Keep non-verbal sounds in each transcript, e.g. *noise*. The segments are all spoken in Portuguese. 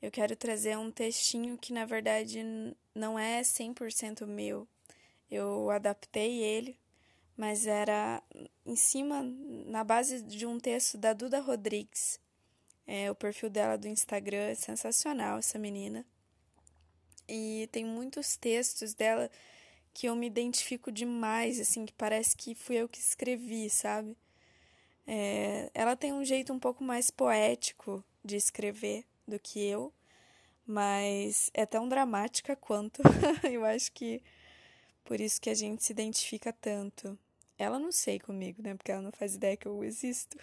eu quero trazer um textinho que na verdade não é 100% meu. Eu adaptei ele, mas era em cima, na base de um texto da Duda Rodrigues. É, o perfil dela do Instagram é sensacional, essa menina. E tem muitos textos dela que eu me identifico demais, assim, que parece que fui eu que escrevi, sabe? É, ela tem um jeito um pouco mais poético de escrever do que eu, mas é tão dramática quanto. *laughs* eu acho que por isso que a gente se identifica tanto. Ela não sei comigo, né? Porque ela não faz ideia que eu existo.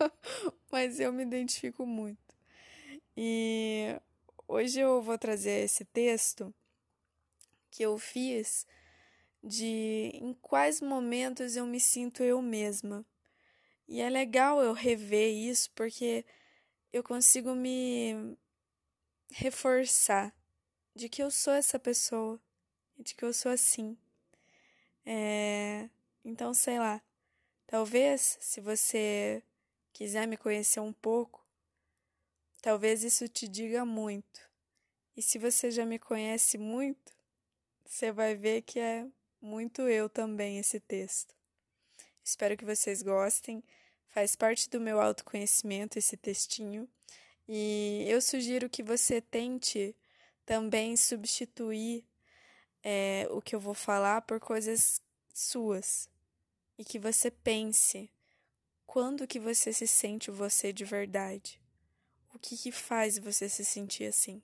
*laughs* mas eu me identifico muito. E hoje eu vou trazer esse texto que eu fiz de em quais momentos eu me sinto eu mesma. E é legal eu rever isso porque eu consigo me reforçar de que eu sou essa pessoa, de que eu sou assim. É... Então, sei lá, talvez se você quiser me conhecer um pouco, talvez isso te diga muito. E se você já me conhece muito, você vai ver que é muito eu também esse texto. Espero que vocês gostem. Faz parte do meu autoconhecimento esse textinho. E eu sugiro que você tente também substituir é, o que eu vou falar por coisas suas. E que você pense quando que você se sente você de verdade. O que, que faz você se sentir assim?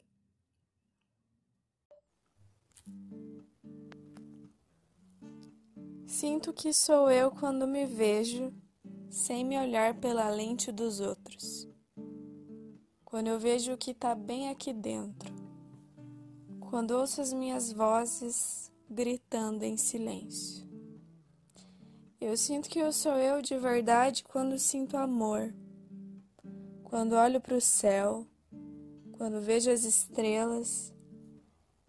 Sinto que sou eu quando me vejo sem me olhar pela lente dos outros. Quando eu vejo o que está bem aqui dentro. Quando ouço as minhas vozes gritando em silêncio. Eu sinto que eu sou eu de verdade quando sinto amor. Quando olho para o céu, quando vejo as estrelas,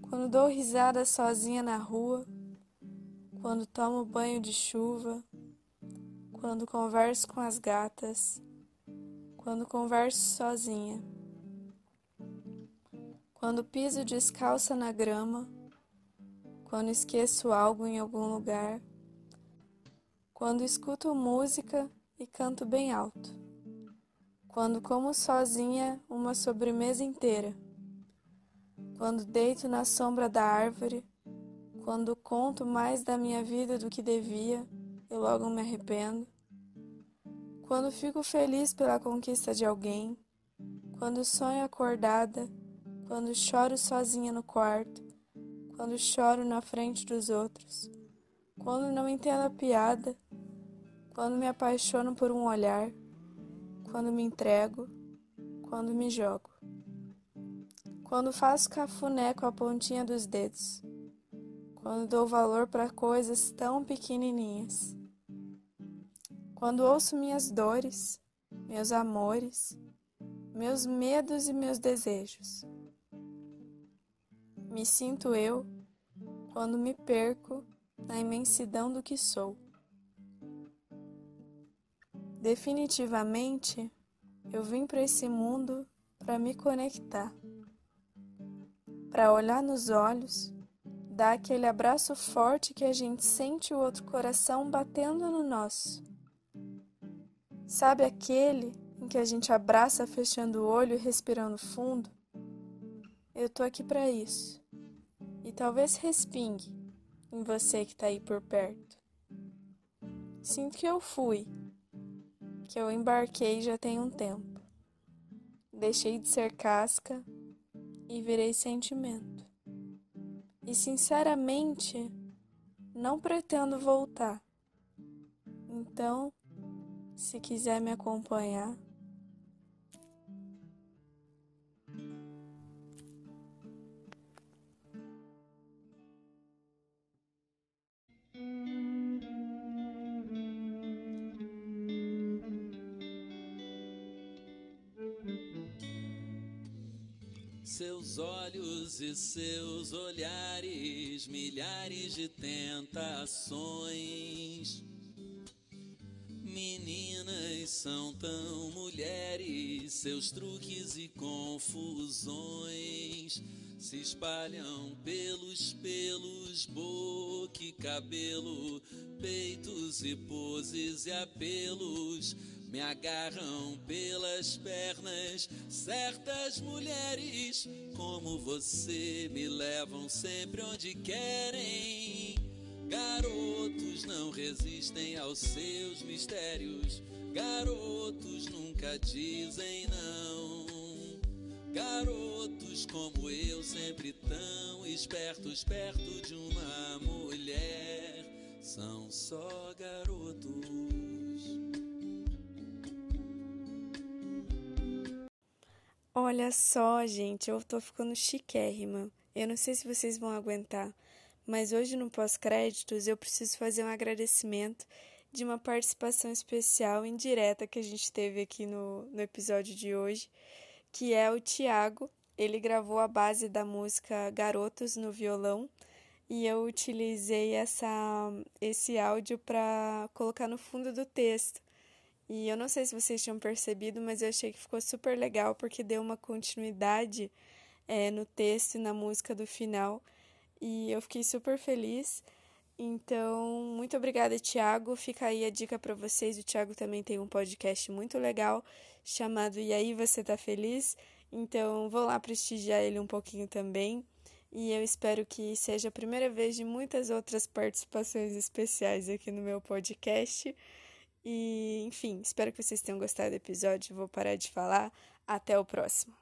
quando dou risada sozinha na rua quando tomo banho de chuva, quando converso com as gatas, quando converso sozinha, quando piso descalça na grama, quando esqueço algo em algum lugar, quando escuto música e canto bem alto, quando como sozinha uma sobremesa inteira, quando deito na sombra da árvore quando conto mais da minha vida do que devia, eu logo me arrependo. Quando fico feliz pela conquista de alguém, quando sonho acordada, quando choro sozinha no quarto, quando choro na frente dos outros, quando não entendo a piada, quando me apaixono por um olhar, quando me entrego, quando me jogo, quando faço cafuné com a pontinha dos dedos quando dou valor para coisas tão pequenininhas. Quando ouço minhas dores, meus amores, meus medos e meus desejos. Me sinto eu quando me perco na imensidão do que sou. Definitivamente, eu vim para esse mundo para me conectar, para olhar nos olhos dá aquele abraço forte que a gente sente o outro coração batendo no nosso. Sabe aquele em que a gente abraça fechando o olho e respirando fundo? Eu tô aqui para isso. E talvez respingue em você que tá aí por perto. Sinto que eu fui, que eu embarquei já tem um tempo. Deixei de ser casca e virei sentimento. E sinceramente, não pretendo voltar. Então, se quiser me acompanhar, Seus olhos e seus olhares, milhares de tentações. Meninas são tão mulheres, seus truques e confusões se espalham pelos pelos, boca e cabelo, peitos e poses e apelos me agarram pelas pernas. Certas mulheres como você me levam sempre onde querem. Garotos não resistem aos seus mistérios. Garotos nunca dizem não. Garotos como eu, sempre tão espertos perto de uma mulher, são só garotos. Olha só, gente, eu tô ficando chiquérrima. Eu não sei se vocês vão aguentar, mas hoje no pós-créditos eu preciso fazer um agradecimento de uma participação especial indireta que a gente teve aqui no, no episódio de hoje, que é o Tiago. Ele gravou a base da música Garotos no violão e eu utilizei essa, esse áudio para colocar no fundo do texto. E eu não sei se vocês tinham percebido, mas eu achei que ficou super legal porque deu uma continuidade é, no texto e na música do final. E eu fiquei super feliz. Então, muito obrigada, Tiago. Fica aí a dica para vocês. O Tiago também tem um podcast muito legal chamado E aí você tá feliz? Então, vou lá prestigiar ele um pouquinho também. E eu espero que seja a primeira vez de muitas outras participações especiais aqui no meu podcast. E, enfim, espero que vocês tenham gostado do episódio. Vou parar de falar. Até o próximo.